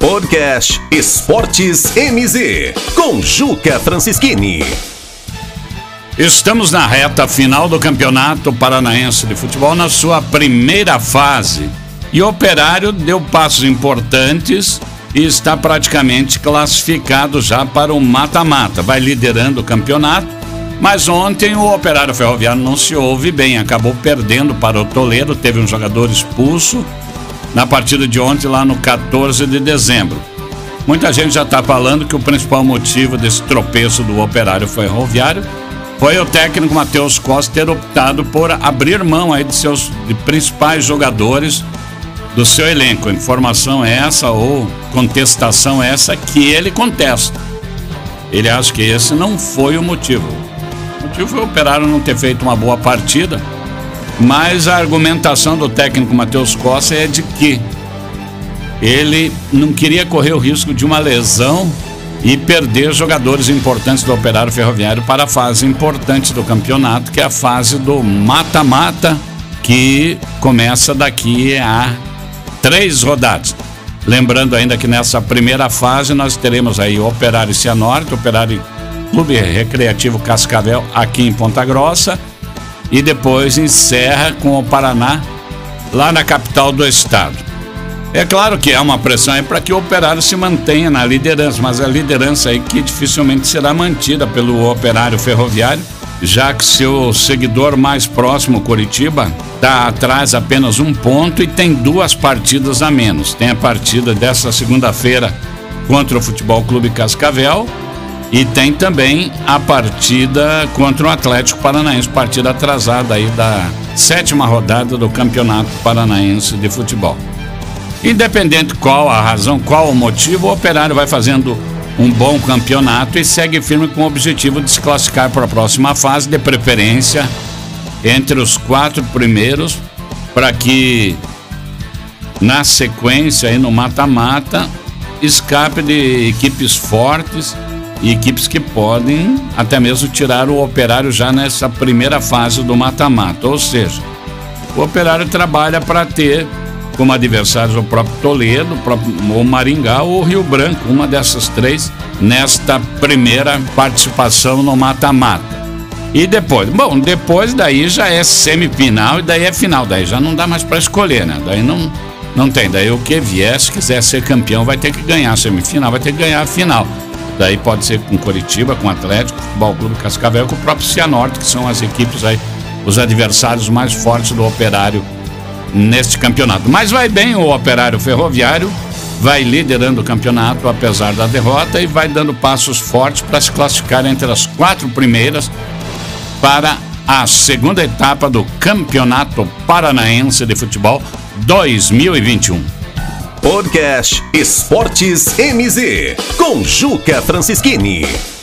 Podcast Esportes MZ, com Juca Francischini. Estamos na reta final do Campeonato Paranaense de Futebol, na sua primeira fase. E o Operário deu passos importantes e está praticamente classificado já para o mata-mata. Vai liderando o campeonato, mas ontem o Operário Ferroviário não se ouve bem, acabou perdendo para o Toledo, teve um jogador expulso na partida de ontem, lá no 14 de dezembro. Muita gente já está falando que o principal motivo desse tropeço do Operário Ferroviário foi o técnico Matheus Costa ter optado por abrir mão aí de seus de principais jogadores do seu elenco. Informação é essa ou contestação é essa que ele contesta. Ele acha que esse não foi o motivo. O motivo foi o Operário não ter feito uma boa partida, mas a argumentação do técnico Matheus Costa é de que ele não queria correr o risco de uma lesão e perder jogadores importantes do Operário Ferroviário para a fase importante do campeonato, que é a fase do mata-mata, que começa daqui a três rodadas. Lembrando ainda que nessa primeira fase nós teremos aí o Operário Cianorte, Operário Clube Recreativo Cascavel aqui em Ponta Grossa e depois encerra com o Paraná lá na capital do estado. É claro que há uma pressão aí para que o operário se mantenha na liderança, mas a liderança aí que dificilmente será mantida pelo operário ferroviário já que seu seguidor mais próximo, Coritiba, está atrás apenas um ponto e tem duas partidas a menos. Tem a partida dessa segunda-feira contra o Futebol Clube Cascavel e tem também a partida contra o Atlético Paranaense, partida atrasada aí da sétima rodada do Campeonato Paranaense de Futebol. Independente qual a razão, qual o motivo, o Operário vai fazendo um bom campeonato e segue firme com o objetivo de se classificar para a próxima fase, de preferência entre os quatro primeiros, para que na sequência aí no mata-mata escape de equipes fortes e equipes que podem até mesmo tirar o operário já nessa primeira fase do mata-mata. Ou seja, o operário trabalha para ter como adversários o próprio Toledo, o próprio o Maringá ou o Rio Branco, uma dessas três, nesta primeira participação no mata-mata. E depois, bom, depois daí já é semifinal e daí é final, daí já não dá mais para escolher, né? Daí não, não tem, daí o que vier, se quiser ser campeão, vai ter que ganhar a semifinal, vai ter que ganhar a final. Daí pode ser com Curitiba, com Atlético, Futebol Clube Cascavel, com o próprio Cianorte, que são as equipes aí, os adversários mais fortes do Operário neste campeonato. Mas vai bem o Operário Ferroviário, vai liderando o campeonato apesar da derrota e vai dando passos fortes para se classificar entre as quatro primeiras para a segunda etapa do Campeonato Paranaense de Futebol 2021. Podcast Esportes MZ com Juca Francischini.